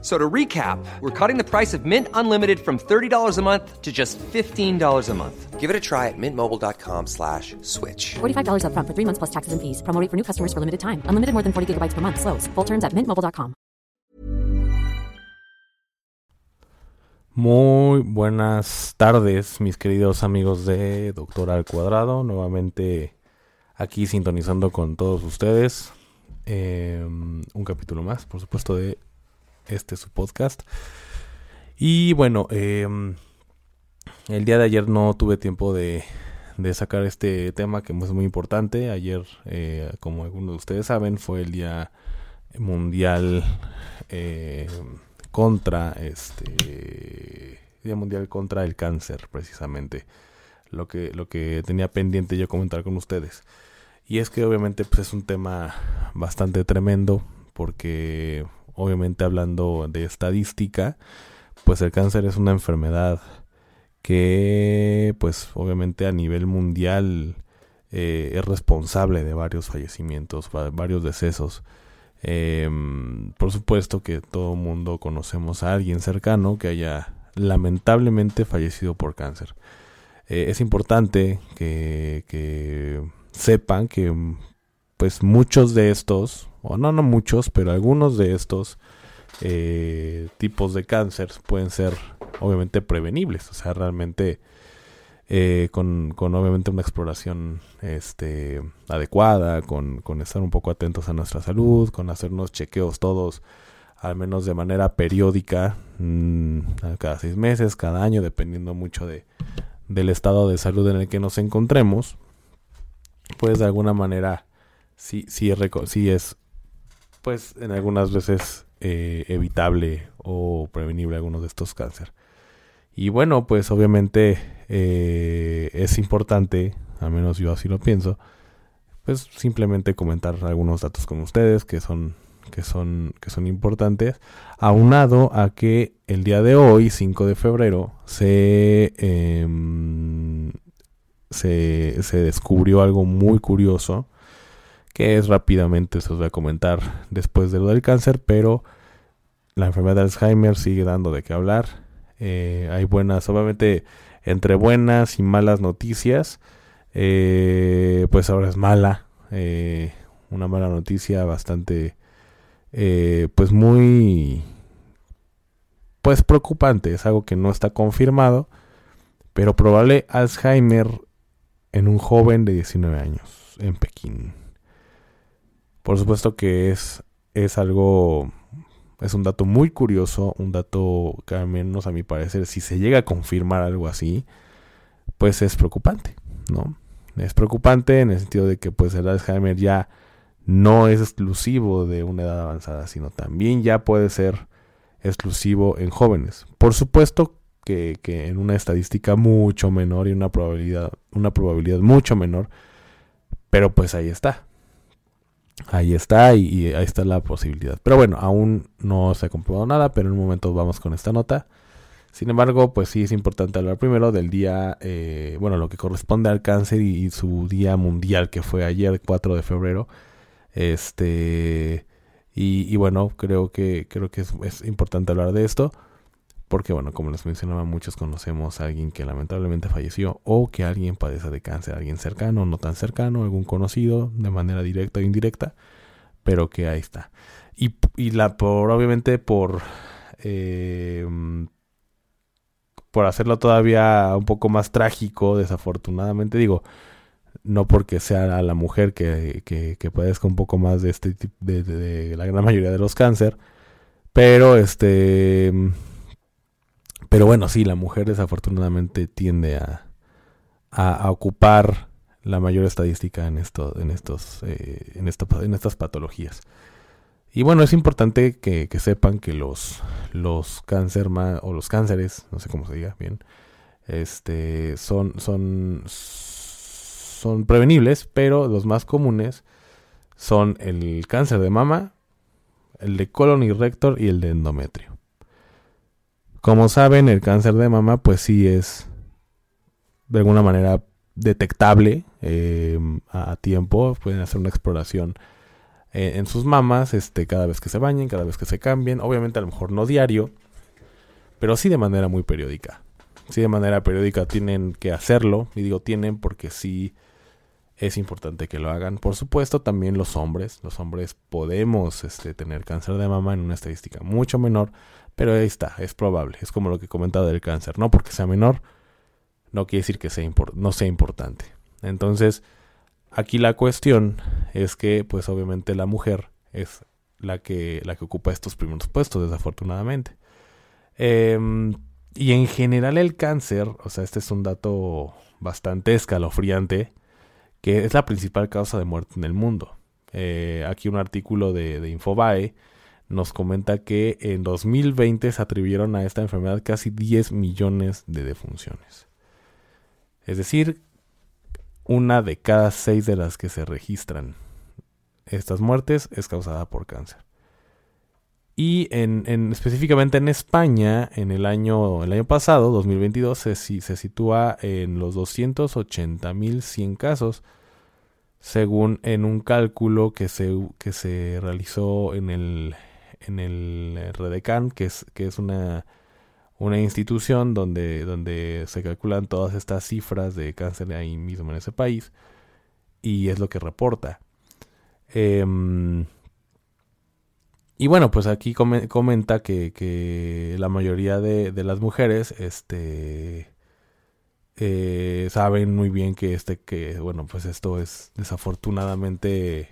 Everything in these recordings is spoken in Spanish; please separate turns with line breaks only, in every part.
So to recap, we're cutting the price of Mint Unlimited from $30 a month to just $15 a month.
Give it a try at mintmobile.com slash switch.
$45 upfront for three months plus taxes and fees. Promo rate for new customers for limited time. Unlimited more than 40 gigabytes per month. Slows. Full terms at mintmobile.com.
Muy buenas tardes, mis queridos amigos de Doctor al Cuadrado. Nuevamente aquí sintonizando con todos ustedes. Eh, un capítulo más, por supuesto, de este su podcast. Y bueno, em, el día de ayer no tuve tiempo de, sacar este tema que es muy importante. Ayer, eh, como algunos de ustedes saben, fue el día mundial eh, contra este día mundial contra el cáncer, precisamente. Lo que, lo que tenía pendiente yo comentar con ustedes. Y es que obviamente pues, es un tema bastante tremendo porque obviamente hablando de estadística, pues el cáncer es una enfermedad que pues obviamente a nivel mundial eh, es responsable de varios fallecimientos, varios decesos. Em, por supuesto que todo el mundo conocemos a alguien cercano que haya lamentablemente fallecido por cáncer. Eh, es importante que, que sepan que pues muchos de estos, o no, no muchos, pero algunos de estos eh, tipos de cáncer pueden ser obviamente prevenibles, o sea, realmente eh, con, con, obviamente una exploración este, adecuada, con, con, estar un poco atentos a nuestra salud, con hacernos chequeos todos, al menos de manera periódica, mmm, cada seis meses, cada año, dependiendo mucho de, del estado de salud en el que nos encontremos, pues de alguna manera sí, sí, sí es, pues en algunas veces eh, evitable o prevenible algunos de estos cáncer. Y bueno, pues obviamente eh, es importante, al menos yo así lo pienso, pues simplemente comentar algunos datos con ustedes que son que son que son importantes, aunado a que el día de hoy, 5 de febrero, se eh, se, se descubrió algo muy curioso que es rápidamente, se os voy a comentar después de lo del cáncer, pero la enfermedad de Alzheimer sigue dando de qué hablar. Eh, hay buenas, obviamente, entre buenas y malas noticias, eh, pues ahora es mala, eh, una mala noticia bastante, pues muy, pues preocupante, es algo que no está confirmado, pero probable Alzheimer en un joven de 19 años en Pekín. Por supuesto que es, es algo, es un dato muy curioso, un dato que al menos a mi parecer, si se llega a confirmar algo así, pues es preocupante, ¿no? Es preocupante en el sentido de que pues el Alzheimer ya no es exclusivo de una edad avanzada, sino también ya puede ser exclusivo en jóvenes. Por supuesto que, que, en una estadística mucho menor y una probabilidad, una probabilidad mucho menor, pero pues ahí está ahí está y, ahí está la posibilidad. Pero bueno, aún no se ha comprobado nada, pero en un momento vamos con esta nota. Sin embargo, pues sí es importante hablar primero del día, eh, bueno, lo que corresponde al cáncer y, su día mundial que fue ayer, 4 de febrero. Este, y, bueno, creo que, creo que es importante hablar de esto. Porque, bueno, como les mencionaba, muchos conocemos a alguien que lamentablemente falleció o que alguien padece de cáncer, alguien cercano, no tan cercano, algún conocido, de manera directa o indirecta, pero que ahí está. Y, la, por, obviamente, por, eh, por hacerlo todavía un poco más trágico, desafortunadamente, digo, no porque sea la mujer que, que, padezca un poco más de este de, de la gran mayoría de los cáncer, pero este pero bueno, sí, la mujer desafortunadamente tiende a, ocupar la mayor estadística en esto, en estos, eh, en, estas patologías. Y bueno, es importante que, sepan que los, los cáncer o los cánceres, no sé cómo se diga bien, este, son, son, son prevenibles, pero los más comunes son el cáncer de mama, el de colon y rector y el de endometrio. Como saben, el cáncer de mama pues sí es de alguna manera detectable eh, a, tiempo. Pueden hacer una exploración eh, en sus mamas este, cada vez que se bañen, cada vez que se cambien. Obviamente a lo mejor no diario, pero sí de manera muy periódica. Sí de manera periódica tienen que hacerlo. Y digo tienen porque sí es importante que lo hagan. Por supuesto, también los hombres. Los hombres podemos este, tener cáncer de mama en una estadística mucho menor. Pero ahí está, es probable. Es como lo que he comentado del cáncer. No porque sea menor, no quiere decir que sea no sea importante. Entonces, aquí la cuestión es que, pues obviamente la mujer es la que, la que ocupa estos primeros puestos, desafortunadamente. Em, y en general el cáncer, o sea, este es un dato bastante escalofriante, que es la principal causa de muerte en el mundo. Eh, aquí un artículo de, de, Infobae nos comenta que en 2020 se atribuyeron a esta enfermedad casi 10 millones de defunciones. Es decir, una de cada seis de las que se registran estas muertes es causada por cáncer. Y en, específicamente en España, en el año, el año pasado, 2022, se, sitúa en los 280.100 casos, según en un cálculo que se, que se realizó en el, en el Redecan, que es, que es una una institución donde, donde se calculan todas estas cifras de cáncer ahí mismo en ese país y es lo que reporta. Em, y bueno, pues aquí comenta que, la mayoría de, las mujeres este, eh, saben muy bien que, este, que, bueno, pues esto es desafortunadamente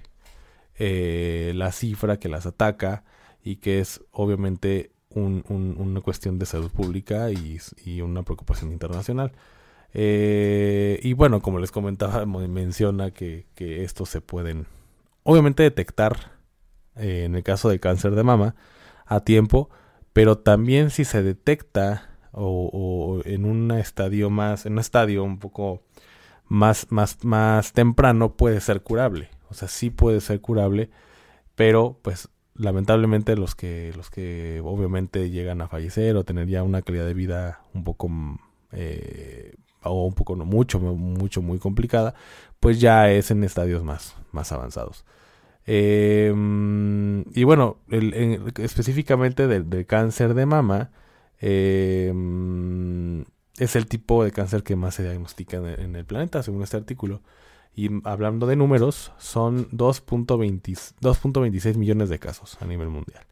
eh, la cifra que las ataca y que es obviamente una cuestión de salud pública y, una preocupación internacional. Eh, y bueno, como les comentaba, menciona que, que estos se pueden, obviamente, detectar eh, en el caso de cáncer de mama a tiempo, pero también si se detecta o, en un estadio más, en un estadio un poco más, más, más temprano, puede ser curable. O sea, sí puede ser curable, pero pues lamentablemente los que los que obviamente llegan a fallecer o tener ya una calidad de vida un poco eh, o un poco no mucho mucho muy complicada pues ya es en estadios más más avanzados. Em, y bueno específicamente del, cáncer de mama em, es el tipo de cáncer que más se diagnostica en el planeta según este artículo y hablando de números, son 2.26 millones de casos a nivel mundial.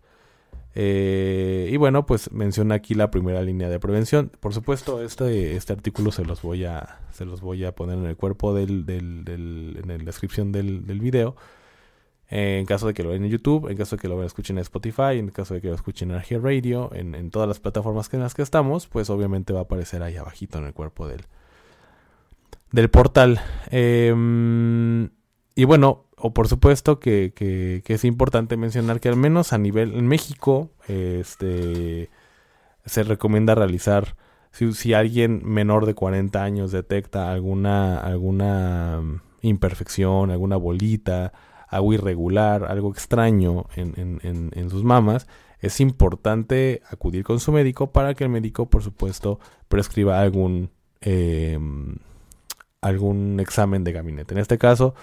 Eh, y bueno, pues menciona aquí la primera línea de prevención. Por supuesto, este, este artículo se los voy a, se los voy a poner en el cuerpo del, del, en la descripción del, del video. en caso de que lo vean en YouTube, en caso de que lo escuchen en Spotify, en caso de que lo escuchen en Radio, en, en todas las plataformas en las que estamos, pues obviamente va a aparecer ahí abajito en el cuerpo del, del portal. Em, y bueno, o por supuesto que, que, es importante mencionar que al menos a nivel en México, este se recomienda realizar si, si, alguien menor de 40 años detecta alguna alguna imperfección, alguna bolita, algo irregular, algo extraño en, en, en, sus mamas, es importante acudir con su médico para que el médico, por supuesto, prescriba algún eh, algún examen de gabinete. En este caso,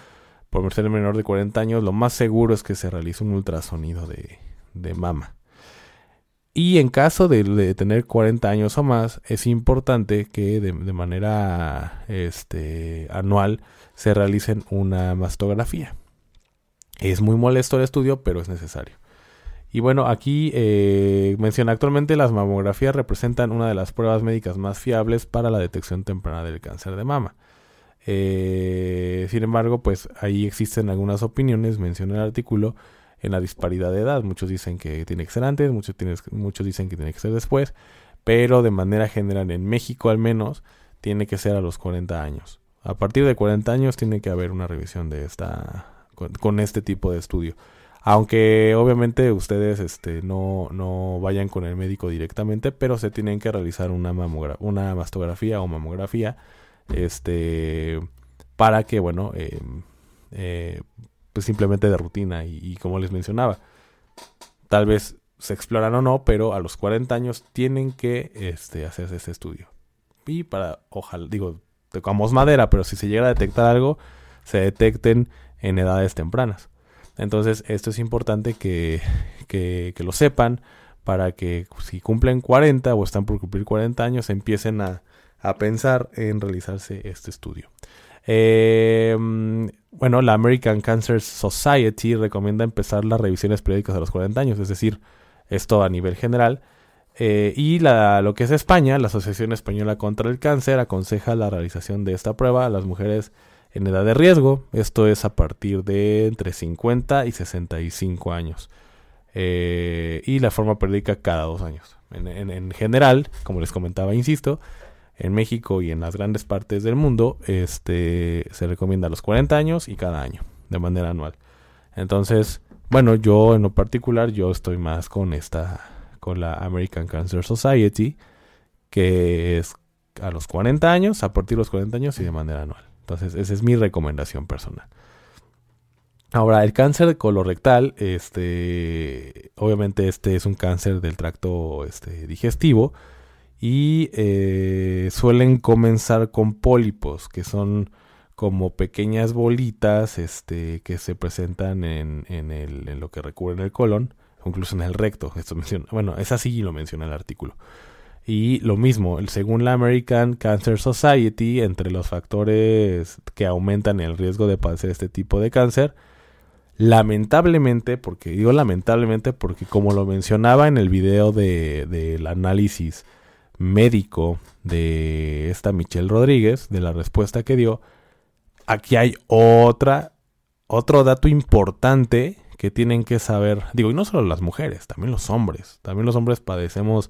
por ser menor de 40 años, lo más seguro es que se realice un ultrasonido de, de mama. Y en caso de, tener 40 años o más, es importante que de, manera este, anual se realicen una mastografía. Es muy molesto el estudio, pero es necesario. Y bueno, aquí eh, menciona actualmente las mamografías representan una de las pruebas médicas más fiables para la detección temprana del cáncer de mama. Eh, sin embargo, pues ahí existen algunas opiniones, menciona el artículo, en la disparidad de edad. Muchos dicen que tiene que ser antes, muchos, muchos dicen que tiene que ser después, pero de manera general en México al menos tiene que ser a los 40 años. A partir de 40 años tiene que haber una revisión de esta con, este tipo de estudio. Aunque obviamente ustedes este, no, no vayan con el médico directamente, pero se tienen que realizar una, una mastografía o mamografía este, para que, bueno, em, eh, pues simplemente de rutina y, como les mencionaba, tal vez se exploran o no, pero a los 40 años tienen que este, hacerse ese estudio. Y para, ojalá, digo, tocamos madera, pero si se llega a detectar algo, se detecten en edades tempranas. Entonces, esto es importante que, que, lo sepan para que si cumplen 40 o están por cumplir 40 años, empiecen a, a pensar en realizarse este estudio. Eh, bueno, la American Cancer Society recomienda empezar las revisiones periódicas a los 40 años, es decir, esto a nivel general. Eh, y lo que es España, la Asociación Española contra el Cáncer aconseja la realización de esta prueba a las mujeres en edad de riesgo. Esto es a partir de entre 50 y 65 años. Eh, y la forma periódica cada dos años. En, general, como les comentaba, insisto, en México y en las grandes partes del mundo, este, se recomienda a los 40 años y cada año, de manera anual. Entonces, bueno, yo en lo particular, yo estoy más con esta, con la American Cancer Society, que es a los 40 años, a partir de los 40 años y de manera anual. Entonces, esa es mi recomendación personal. Ahora, el cáncer colorectal, este, obviamente este es un cáncer del tracto este, digestivo y eh, suelen comenzar con pólipos, que son como pequeñas bolitas este, que se presentan en, en, lo que recubre en el colon, incluso en el recto. Esto menciona, bueno, es así y lo menciona el artículo. Y lo mismo, según la American Cancer Society, entre los factores que aumentan el riesgo de padecer este tipo de cáncer, lamentablemente, porque digo lamentablemente porque como lo mencionaba en el video del de, análisis médico de esta Michelle Rodríguez, de la respuesta que dio, aquí hay otra, otro dato importante que tienen que saber. Digo, y no solo las mujeres, también los hombres. También los hombres padecemos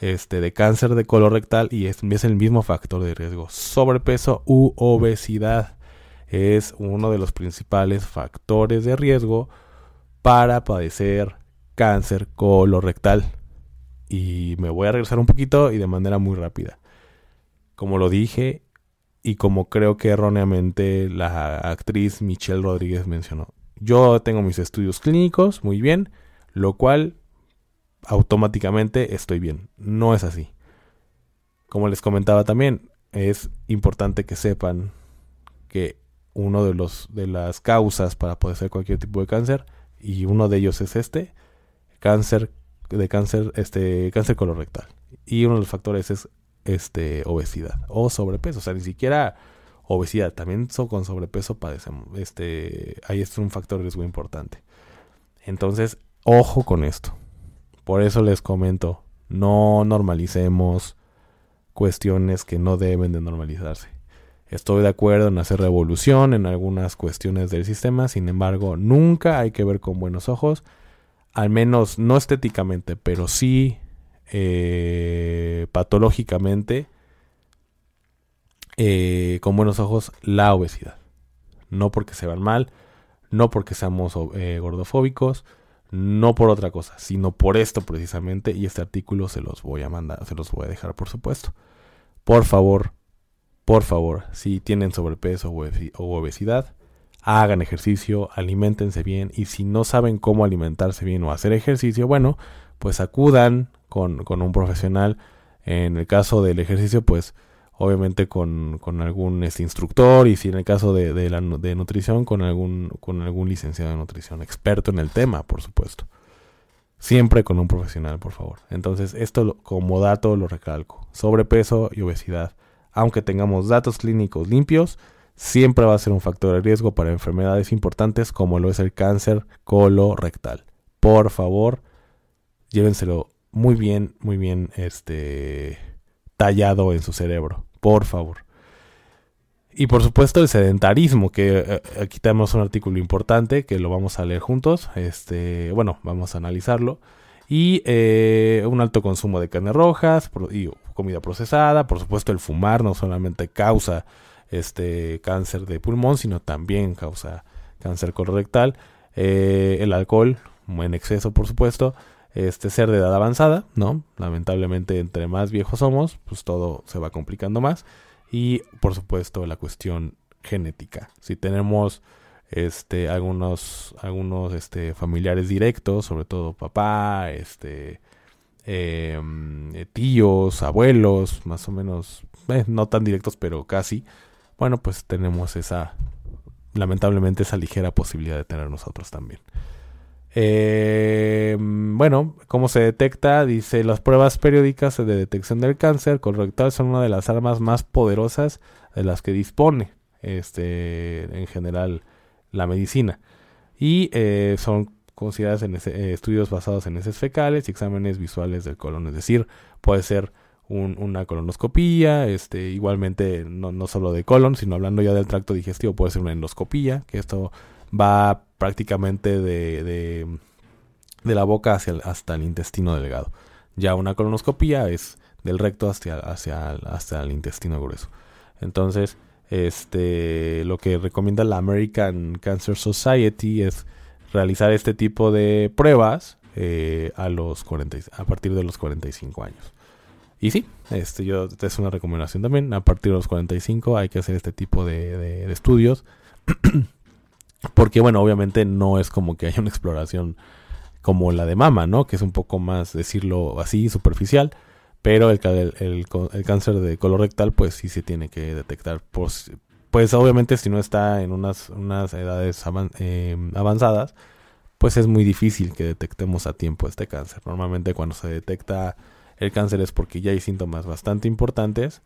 este, de cáncer de colorectal y es, es el mismo factor de riesgo. Sobrepeso u obesidad es uno de los principales factores de riesgo para padecer cáncer colorectal. Y me voy a regresar un poquito y de manera muy rápida. Como lo dije, y como creo que erróneamente la actriz Michelle Rodríguez mencionó. Yo tengo mis estudios clínicos, muy bien, lo cual automáticamente estoy bien. No es así. Como les comentaba también, es importante que sepan que uno de los de las causas para poder ser cualquier tipo de cáncer y uno de ellos es este cáncer de cáncer este cáncer colorectal y uno de los factores es este, obesidad o sobrepeso. O sea, ni siquiera obesidad, también con sobrepeso padecemos. Este, ahí es un factor de riesgo importante. Entonces, ojo con esto. Por eso les comento, no normalicemos cuestiones que no deben de normalizarse. Estoy de acuerdo en hacer revolución en algunas cuestiones del sistema, sin embargo, nunca hay que ver con buenos ojos, al menos no estéticamente, pero sí eh, patológicamente eh, con buenos ojos la obesidad. No porque se van mal, no porque seamos eh, gordofóbicos, no por otra cosa, sino por esto precisamente. Y este artículo se los voy a mandar, se los voy a dejar por supuesto. Por favor, por favor, si tienen sobrepeso o obesidad, hagan ejercicio, alimentense bien y si no saben cómo alimentarse bien o hacer ejercicio, bueno, pues acudan con, un profesional. En el caso del ejercicio, pues obviamente con, algún este, instructor y si en el caso de, de, la, nutrición, con algún, con algún licenciado de nutrición, experto en el tema, por supuesto. Siempre con un profesional, por favor. Entonces, esto como dato lo recalco. Sobrepeso y obesidad. Aunque tengamos datos clínicos limpios, siempre va a ser un factor de riesgo para enfermedades importantes como lo es el cáncer colorectal. Por favor, llévenselo muy bien, muy bien este tallado en su cerebro, por favor. Y por supuesto el sedentarismo, que eh, aquí tenemos un artículo importante que lo vamos a leer juntos, este, bueno, vamos a analizarlo. Y eh, un alto consumo de carnes rojas y comida procesada, por supuesto el fumar no solamente causa este cáncer de pulmón, sino también causa cáncer colorectal. Eh, el alcohol en exceso, por supuesto, este ser de edad avanzada, ¿no? Lamentablemente entre más viejos somos, pues todo se va complicando más. Y por supuesto la cuestión genética. Si tenemos este, algunos, algunos este, familiares directos, sobre todo papá, este, em, tíos, abuelos, más o menos, eh, no tan directos, pero casi. Bueno, pues tenemos esa, lamentablemente, esa ligera posibilidad de tener nosotros también. Eh, bueno, ¿cómo se detecta? Dice, las pruebas periódicas de detección del cáncer colorectal son una de las armas más poderosas de las que dispone este, en general la medicina. Y eh, son consideradas en eh, estudios basados en heces fecales y exámenes visuales del colon. Es decir, puede ser una colonoscopía, este, igualmente no, no solo de colon, sino hablando ya del tracto digestivo, puede ser una endoscopía, que esto va prácticamente de, de, la boca hacia hasta el intestino delgado. Ya una colonoscopía es del recto hacia, hacia, hasta el intestino grueso. Entonces, este, lo que recomienda la American Cancer Society es realizar este tipo de pruebas eh, a, los 40, a partir de los 45 años. Y sí, este, yo, es una recomendación también. A partir de los 45 hay que hacer este tipo de, de estudios. Porque, bueno, obviamente no es como que haya una exploración como la de mama, ¿no? Que es un poco más, decirlo así, superficial. Pero el, el, el, cáncer de colorectal, pues sí se tiene que detectar. Pues, pues obviamente si no está en unas, unas edades eh, avanzadas, pues es muy difícil que detectemos a tiempo este cáncer. Normalmente cuando se detecta el cáncer es porque ya hay síntomas bastante importantes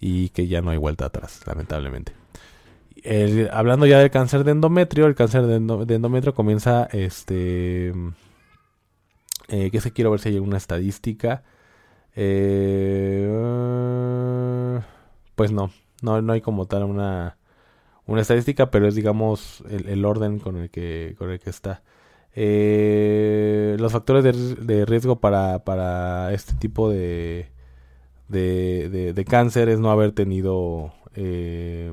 y que ya no hay vuelta atrás, lamentablemente hablando ya del cáncer de endometrio, el cáncer de, endometrio comienza, este, eh, que se quiero ver si hay una estadística. Eh, pues no, no, no hay como tal una, una estadística, pero es digamos el, orden con el que, con el que está. Eh, los factores de, riesgo para, para, este tipo de, de, de, cáncer es no haber tenido eh,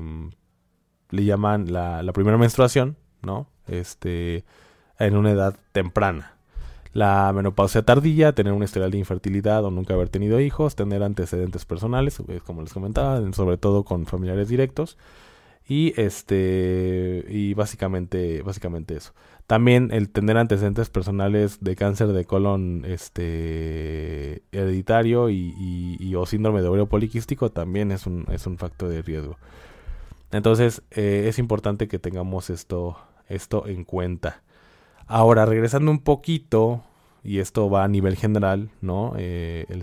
le llaman la, la primera menstruación, ¿no? Este, en una edad temprana. La menopausia tardía, tener un historial de infertilidad o nunca haber tenido hijos, tener antecedentes personales, como les comentaba, sobre todo con familiares directos. Y este y básicamente básicamente eso. También el tener antecedentes personales de cáncer de colon este hereditario y, y o síndrome de ovario poliquístico también es un, es un factor de riesgo. Entonces eh, es importante que tengamos esto, esto en cuenta. Ahora, regresando un poquito, y esto va a nivel general, ¿no? Eh, el,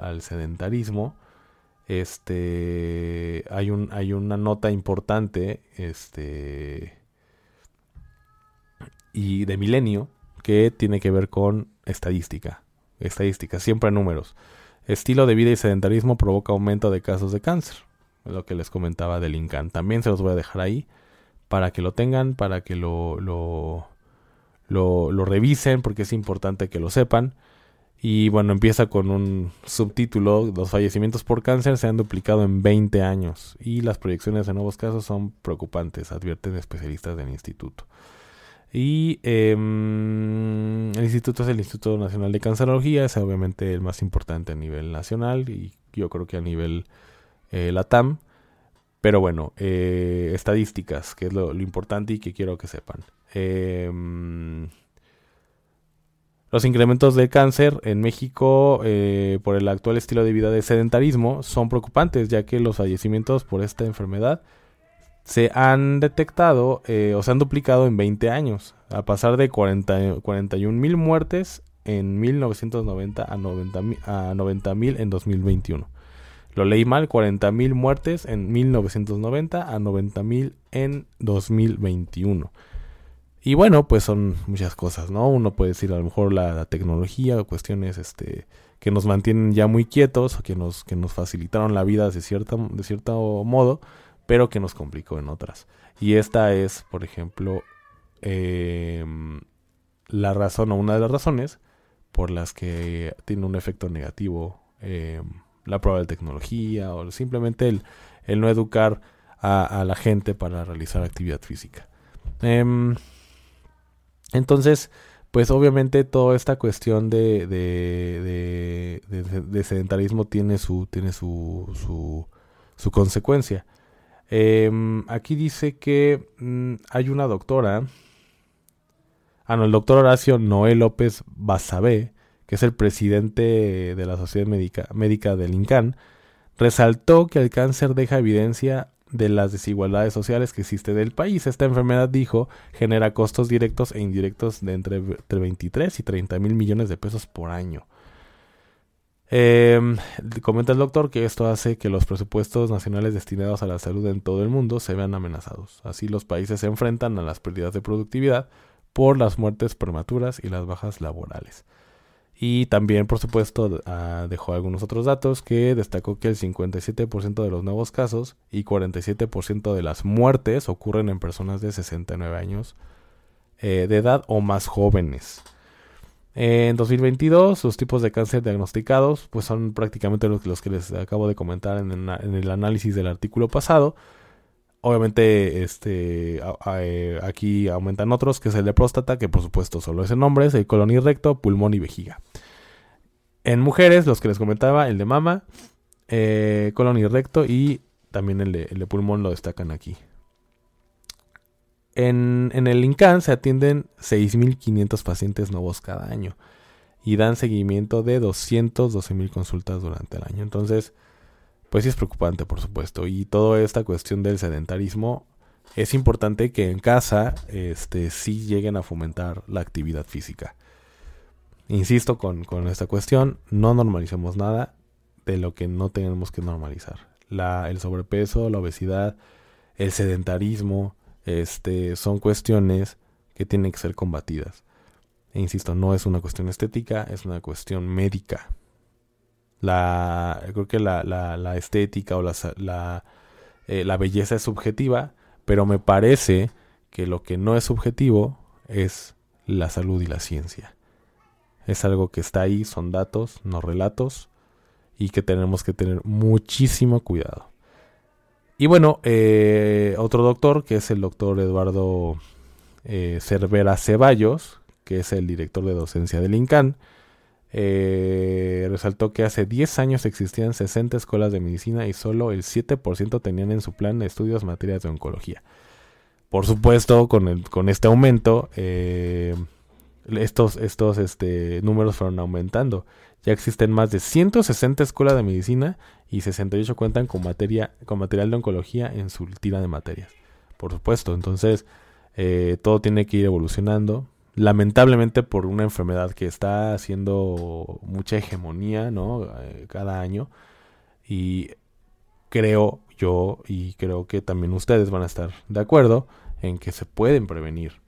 Al sedentarismo este hay un hay una nota importante este y de milenio que tiene que ver con estadística estadística siempre números. Estilo de vida y sedentarismo provoca aumento de casos de cáncer lo que les comentaba del INCAN. También se los voy a dejar ahí para que lo tengan para que lo lo, lo, lo revisen porque es importante que lo sepan y bueno, empieza con un subtítulo, los fallecimientos por cáncer se han duplicado en 20 años y las proyecciones de nuevos casos son preocupantes, advierten especialistas del instituto. Y em, el instituto es el Instituto Nacional de Cancerología, es obviamente el más importante a nivel nacional y yo creo que a nivel eh, LATAM. Pero bueno, eh, estadísticas, que es lo, lo, importante y que quiero que sepan. Los incrementos de cáncer en México eh, por el actual estilo de vida de sedentarismo son preocupantes, ya que los fallecimientos por esta enfermedad se han detectado eh, o se han duplicado en 20 años, a pasar de 40, 41 mil muertes en 1990 a 90 mil en 2021. Lo leí mal, 40 mil muertes en 1990 a 90 mil en 2021. Y bueno, pues son muchas cosas, ¿no? Uno puede decir a lo mejor la, tecnología o cuestiones este, que nos mantienen ya muy quietos o que nos, que nos facilitaron la vida de, cierta, de cierto modo, pero que nos complicó en otras. Y esta es, por ejemplo, em, la razón o una de las razones por las que tiene un efecto negativo em, la prueba de tecnología o simplemente el, el no educar a, la gente para realizar actividad física. Em, entonces, pues obviamente toda esta cuestión de, de, de, sedentarismo tiene su, tiene su, su, su consecuencia. Em, aquí dice que mm, hay una doctora, ah no, el doctor Horacio Noé López Basabé, que es el presidente de la Sociedad Médica, Médica del INCAN, resaltó que el cáncer deja evidencia de las desigualdades sociales que existe del país. Esta enfermedad, dijo, genera costos directos e indirectos de entre, 23 y 30 mil millones de pesos por año. Em, comenta el doctor que esto hace que los presupuestos nacionales destinados a la salud en todo el mundo se vean amenazados. Así los países se enfrentan a las pérdidas de productividad por las muertes prematuras y las bajas laborales. Y también, por supuesto, ah, dejó algunos otros datos que destacó que el 57% de los nuevos casos y 47% de las muertes ocurren en personas de 69 años eh, de edad o más jóvenes. En 2022, los tipos de cáncer diagnosticados pues son prácticamente los, los que les acabo de comentar en el análisis del artículo pasado. Obviamente, este, eh, aquí aumentan otros, que es el de próstata, que por supuesto solo es el nombre, es el colon y recto, pulmón y vejiga. En mujeres, los que les comentaba, el de mama, eh, colon y recto y también el de, el de pulmón lo destacan aquí. En, en el INCAN se atienden 6.500 pacientes nuevos cada año y dan seguimiento de 212.000 consultas durante el año. Entonces, pues sí es preocupante, por supuesto. Y toda esta cuestión del sedentarismo, es importante que en casa este, sí lleguen a fomentar la actividad física. Insisto con, esta cuestión, no normalicemos nada de lo que no tenemos que normalizar. La, el sobrepeso, la obesidad, el sedentarismo, este, son cuestiones que tienen que ser combatidas. E insisto, no es una cuestión estética, es una cuestión médica la creo que la, la, estética o la, eh, la, belleza es subjetiva, pero me parece que lo que no es subjetivo es la salud y la ciencia. Es algo que está ahí, son datos, no relatos, y que tenemos que tener muchísimo cuidado. Y bueno, eh, otro doctor, que es el doctor Eduardo eh, Cervera Ceballos, que es el director de docencia del INCAN, eh, resaltó que hace 10 años existían 60 escuelas de medicina y solo el 7% tenían en su plan estudios materias de oncología. Por supuesto, con, el, con este aumento, eh, estos, estos este, números fueron aumentando. Ya existen más de 160 escuelas de medicina y 68 cuentan con, materia, con material de oncología en su tira de materias. Por supuesto, entonces eh, todo tiene que ir evolucionando lamentablemente por una enfermedad que está haciendo mucha hegemonía, ¿no? Eh, cada año. Y creo yo, y creo que también ustedes van a estar de acuerdo, en que se pueden prevenir,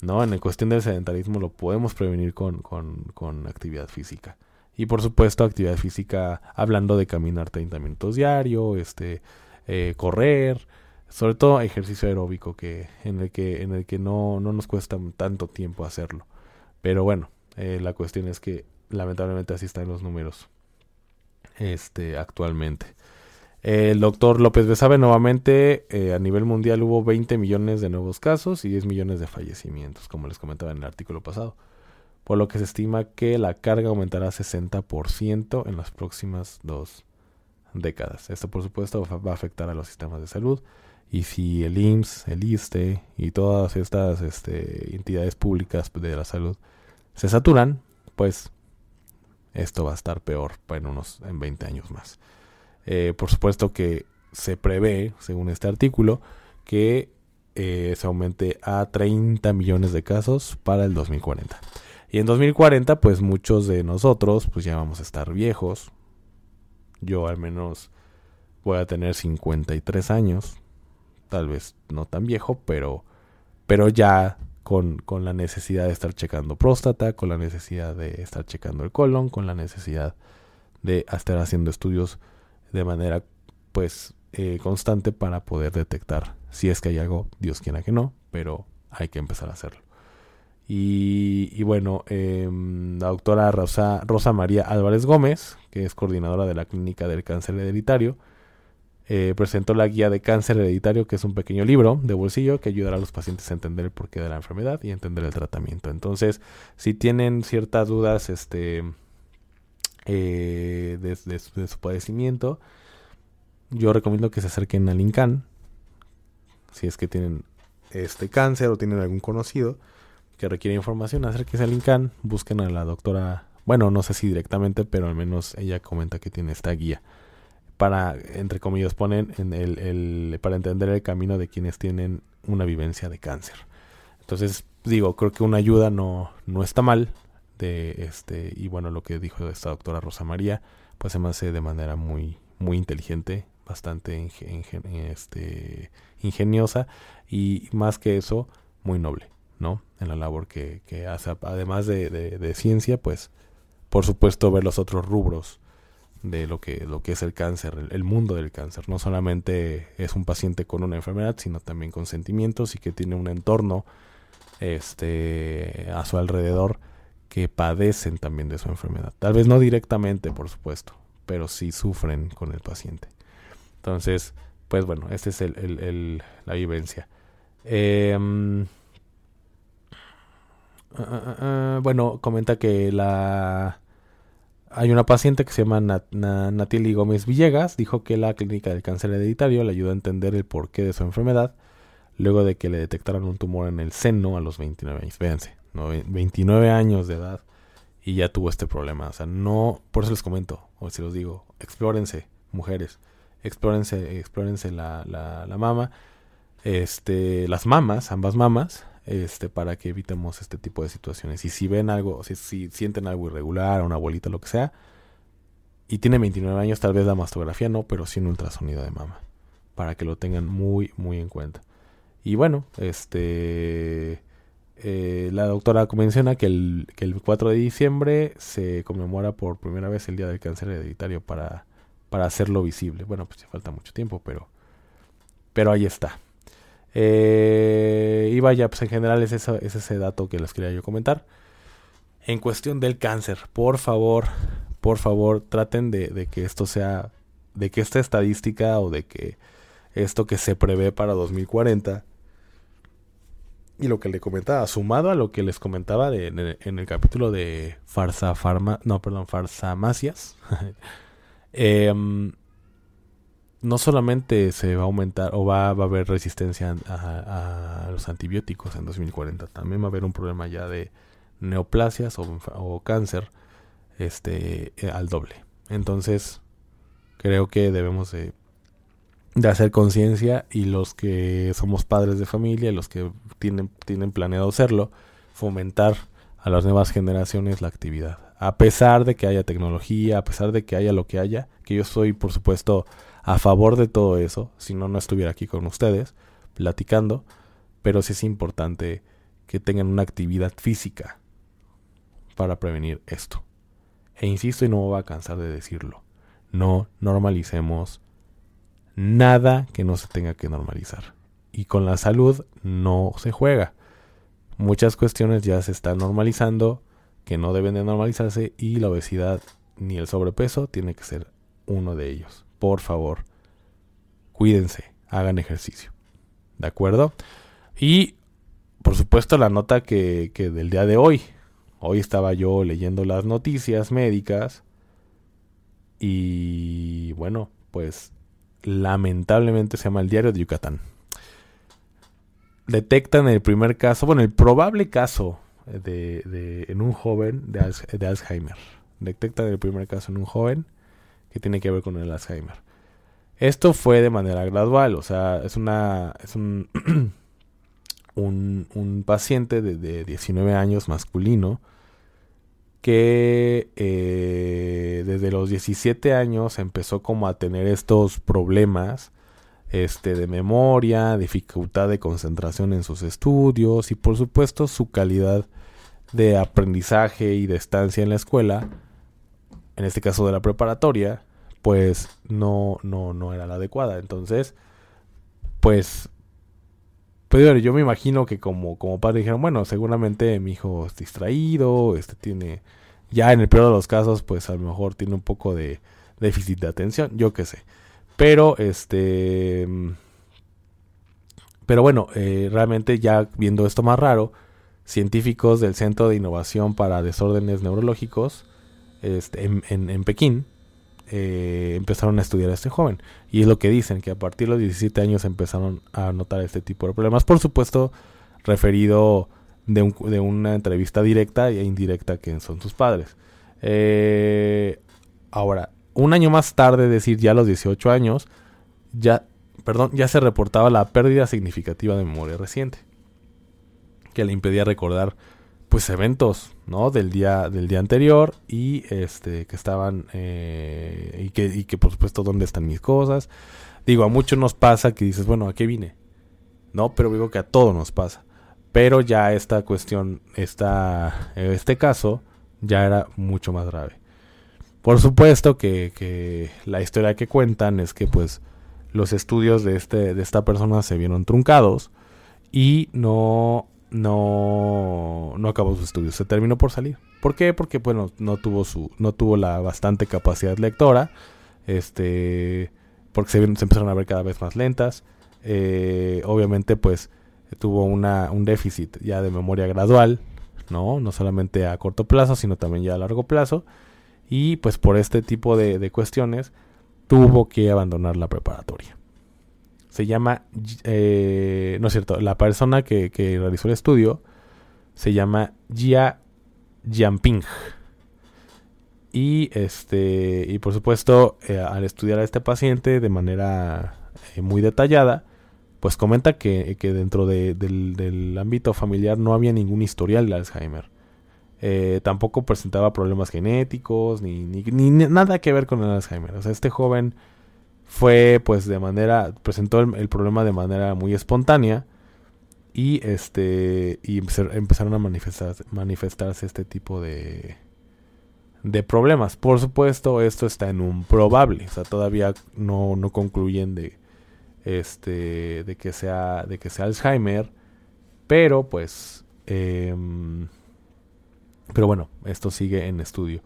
¿no? En la cuestión del sedentarismo lo podemos prevenir con, con, con actividad física. Y por supuesto, actividad física, hablando de caminar 30 minutos diario, este, eh, correr, sobre todo ejercicio aeróbico que en el que en el que no, no nos cuesta tanto tiempo hacerlo. Pero bueno eh, la cuestión es que lamentablemente así están los números este actualmente. El doctor López Besabe nuevamente eh, a nivel mundial hubo 20 millones de nuevos casos y 10 millones de fallecimientos como les comentaba en el artículo pasado. Por lo que se estima que la carga aumentará 60% en las próximas dos décadas. Esto por supuesto va a afectar a los sistemas de salud y si el IMSS, el ISTE y todas estas este, entidades públicas de la salud se saturan, pues esto va a estar peor en unos en 20 años más. Eh, por supuesto que se prevé, según este artículo, que eh, se aumente a 30 millones de casos para el 2040. Y en 2040, pues muchos de nosotros, pues ya vamos a estar viejos. Yo al menos voy a tener 53 años. Tal vez no tan viejo, pero, pero ya con, con la necesidad de estar checando próstata, con la necesidad de estar checando el colon, con la necesidad de estar haciendo estudios de manera pues eh, constante para poder detectar si es que hay algo, Dios quiera que no, pero hay que empezar a hacerlo. Y, bueno, em, la doctora Rosa, Rosa María Álvarez Gómez, que es coordinadora de la Clínica del Cáncer Hereditario, eh, presentó la guía de cáncer hereditario, que es un pequeño libro de bolsillo que ayudará a los pacientes a entender el porqué de la enfermedad y entender el tratamiento. Entonces, si tienen ciertas dudas este, eh, de, su padecimiento, yo recomiendo que se acerquen al INCAN, si es que tienen este cáncer o tienen algún conocido que requiere información, acérquense al INCAN, busquen a la doctora, bueno, no sé si directamente, pero al menos ella comenta que tiene esta guía para, entre comillas, ponen en el, para entender el camino de quienes tienen una vivencia de cáncer. Entonces, digo, creo que una ayuda no, no está mal. De este, y bueno, lo que dijo esta doctora Rosa María, pues se me hace de manera muy, muy inteligente, bastante este, ingeniosa y más que eso, muy noble, ¿no? En la labor que, hace, además de, de, ciencia, pues por supuesto ver los otros rubros de lo que, lo que es el cáncer, el, mundo del cáncer. No solamente es un paciente con una enfermedad, sino también con sentimientos y que tiene un entorno este, a su alrededor que padecen también de su enfermedad. Tal vez no directamente, por supuesto, pero sí sufren con el paciente. Entonces, pues bueno, esta es el, la vivencia. Em, ah, ah, ah, bueno, comenta que la hay una paciente que se llama Nat Gómez Villegas, dijo que la clínica del cáncer hereditario le ayudó a entender el porqué de su enfermedad luego de que le detectaron un tumor en el seno a los 29 años. Véanse, 29 años de edad y ya tuvo este problema. O sea, no, por eso les comento, o si los digo, explórense, mujeres, explórense, explórense la, la, la mama, este, las mamas, ambas mamas, este, para que evitemos este tipo de situaciones. Y si ven algo, si, si sienten algo irregular, una bolita, lo que sea, y tiene 29 años, tal vez la mastografía no, pero sí un ultrasonido de mama, para que lo tengan muy, muy en cuenta. Y bueno, este, eh, la doctora menciona que el, que el 4 de diciembre se conmemora por primera vez el Día del Cáncer Hereditario para, para hacerlo visible. Bueno, pues ya falta mucho tiempo, pero, pero ahí está. Eh, y vaya, pues en general es, eso, es ese dato que les quería yo comentar. En cuestión del cáncer, por favor, por favor, traten de, que esto sea, de que esta estadística o de que esto que se prevé para 2040 y lo que le comentaba, sumado a lo que les comentaba de, en el capítulo de Farsa Farma, no, perdón, Farsamacias, eh, no solamente se va a aumentar o va, a haber resistencia a, los antibióticos en 2040, también va a haber un problema ya de neoplasias o, cáncer este, eh, al doble. Entonces, creo que debemos de, hacer conciencia y los que somos padres de familia, los que tienen, tienen planeado hacerlo, fomentar a las nuevas generaciones la actividad. A pesar de que haya tecnología, a pesar de que haya lo que haya, que yo soy por supuesto a favor de todo eso, si no, no estuviera aquí con ustedes platicando, pero sí es importante que tengan una actividad física para prevenir esto. E insisto y no me voy a cansar de decirlo, no normalicemos nada que no se tenga que normalizar. Y con la salud no se juega. Muchas cuestiones ya se están normalizando que no deben de normalizarse y la obesidad ni el sobrepeso tiene que ser uno de ellos por favor, cuídense, hagan ejercicio. ¿De acuerdo? Y, por supuesto, la nota que, que del día de hoy. Hoy estaba yo leyendo las noticias médicas y, bueno, pues lamentablemente se llama el diario de Yucatán. Detectan el primer caso, bueno, el probable caso de, de- en un joven de, de Alzheimer. Detectan el primer caso en un joven que tiene que ver con el Alzheimer. Esto fue de manera gradual, o sea, es una es un un, un paciente de, de 19 años masculino que eh, desde los 17 años empezó como a tener estos problemas este, de memoria, dificultad de concentración en sus estudios y por supuesto su calidad de aprendizaje y de estancia en la escuela, en este caso de la preparatoria, pues no, no, no era la adecuada. Entonces, pues, pues yo me imagino que como, como padre dijeron, bueno, seguramente mi hijo es distraído, este tiene, ya en el peor de los casos, pues a lo mejor tiene un poco de déficit de atención, yo qué sé. Pero, este, pero bueno, eh, realmente ya viendo esto más raro, científicos del Centro de Innovación para Desórdenes Neurológicos este, en, en- en Pekín eh, empezaron a estudiar a este joven. Y es lo que dicen, que a partir de los 17 años empezaron a notar este tipo de problemas. Por supuesto, referido de, un- de una entrevista directa e indirecta que son sus padres. Eh, ahora, un año más tarde, es decir, ya a los 18 años, ya, perdón, ya se reportaba la pérdida significativa de memoria reciente que le impedía recordar pues eventos no del día del día anterior y este que estaban eh, y que y que por supuesto dónde están mis cosas digo a muchos nos pasa que dices bueno a qué vine no pero digo que a todos nos pasa. Pero ya esta cuestión esta este caso ya era mucho más grave por supuesto que, la historia que cuentan es que pues los estudios de este de esta persona se vieron truncados y no no no acabó sus estudios. Se terminó por salir. ¿por qué? porque bueno no tuvo su no tuvo la bastante capacidad lectora este porque se empezaron a ver cada vez más lentas. Eh, obviamente pues tuvo una un déficit ya de memoria gradual no no solamente a corto plazo sino también ya a largo plazo y pues por este tipo de, cuestiones tuvo que abandonar la preparatoria se llama, eh, no es cierto, la persona que, realizó el estudio se llama Jia Jianping. Y este, y por supuesto, eh, al estudiar a este paciente de manera eh, muy detallada, pues comenta que, que dentro de- del, del ámbito familiar no había ningún historial de Alzheimer. Eh, tampoco presentaba problemas genéticos, ni, ni, ni nada que ver con el Alzheimer. O sea, este joven fue pues de manera presentó el, problema de manera muy espontánea y este y empe- empezaron a manifestar, manifestarse este tipo de de problemas por supuesto esto está en un probable o sea todavía no, no concluyen de este de que sea de que sea Alzheimer pero pues em, pero bueno esto sigue en estudio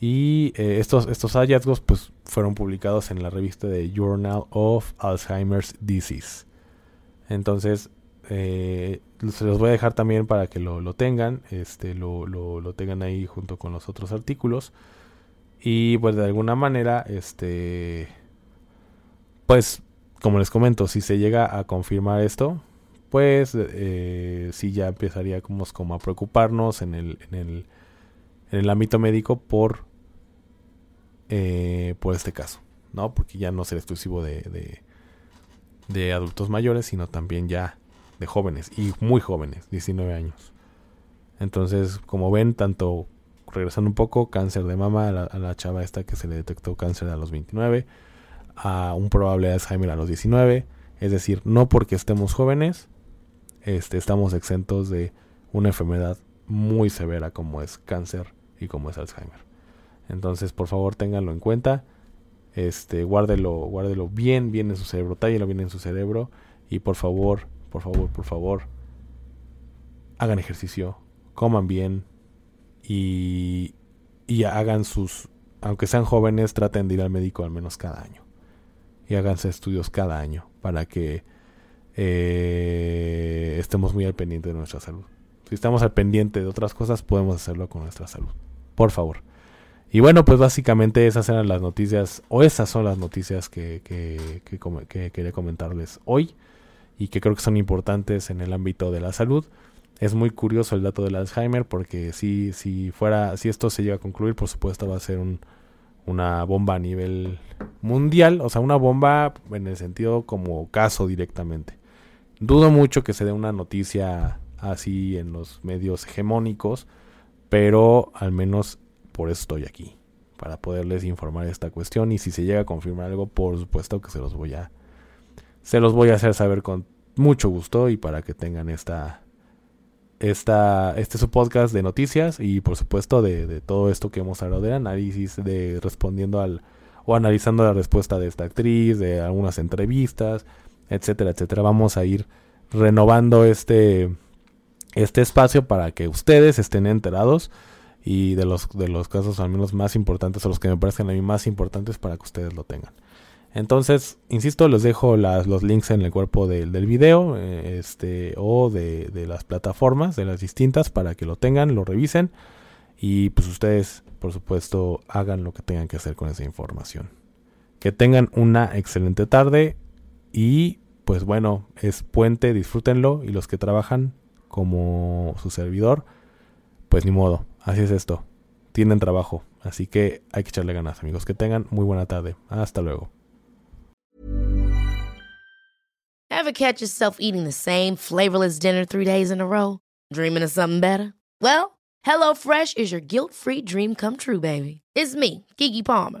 y eh, estos, estos hallazgos pues, fueron publicados en la revista de Journal of Alzheimer's Disease. Entonces, eh, se los voy a dejar también para que lo, lo tengan, este, lo, lo, lo tengan ahí junto con los otros artículos. Y pues de alguna manera, este, pues como les comento, si se llega a confirmar esto, pues eh, sí ya empezaría como, como a preocuparnos en el, en el, en el ámbito médico por eh, por este caso, ¿no? Porque ya no será exclusivo de, de, adultos mayores, sino también ya de jóvenes, y muy jóvenes, 19 años. Entonces, como ven, tanto regresando un poco, cáncer de mama a la, a la chava esta que se le detectó cáncer a los 29, a un probable Alzheimer a los 19, es decir, no porque estemos jóvenes, este, estamos exentos de una enfermedad muy severa como es cáncer y como es Alzheimer. Entonces, por favor, ténganlo en cuenta. Este, guárdelo, guárdelo bien, bien en su cerebro, tállelo bien en su cerebro. Y por favor, por favor, por favor, hagan ejercicio, coman bien y, y hagan sus, aunque sean jóvenes, traten de ir al médico al menos cada año. Y háganse estudios cada año para que eh, estemos muy al pendiente de nuestra salud. Si estamos al pendiente de otras cosas, podemos hacerlo con nuestra salud. Por favor. Y bueno, pues básicamente esas eran las noticias, o esas son las noticias que, que, que, que quería comentarles hoy y que creo que son importantes en el ámbito de la salud. Es muy curioso el dato del Alzheimer porque si, si fuera, si esto se llega a concluir, por supuesto va a ser un, una bomba a nivel mundial, o sea, una bomba en el sentido como caso directamente. Dudo mucho que se dé una noticia así en los medios hegemónicos, pero al menos por eso estoy aquí, para poderles informar esta cuestión y si se llega a confirmar algo, por supuesto que se los voy a se los voy a hacer saber con mucho gusto y para que tengan esta esta, este es su podcast de noticias y por supuesto de, de, todo esto que hemos hablado de análisis, de respondiendo al o analizando la respuesta de esta actriz, de algunas entrevistas, etcétera, etcétera. Vamos a ir renovando este, este espacio para que ustedes estén enterados y de los, de los casos al menos más importantes o los que me parecen a mí más importantes para que ustedes lo tengan. Entonces, insisto, les dejo las, los links en el cuerpo del video eh, este, o de, de, las plataformas, de las distintas, para que lo tengan, lo revisen y pues ustedes, por supuesto, hagan lo que tengan que hacer con esa información. Que tengan una excelente tarde y pues bueno, es puente, disfrútenlo y los que trabajan como su servidor, pues ni modo, así es esto, tienen trabajo, así que hay que echarle ganas amigos, que tengan muy buena tarde, hasta luego.
Ever catch yourself eating the same flavorless dinner three days in a row? Dreaming of something better? Well, HelloFresh is your guilt-free dream come true, baby. It's me, Kiki Palmer.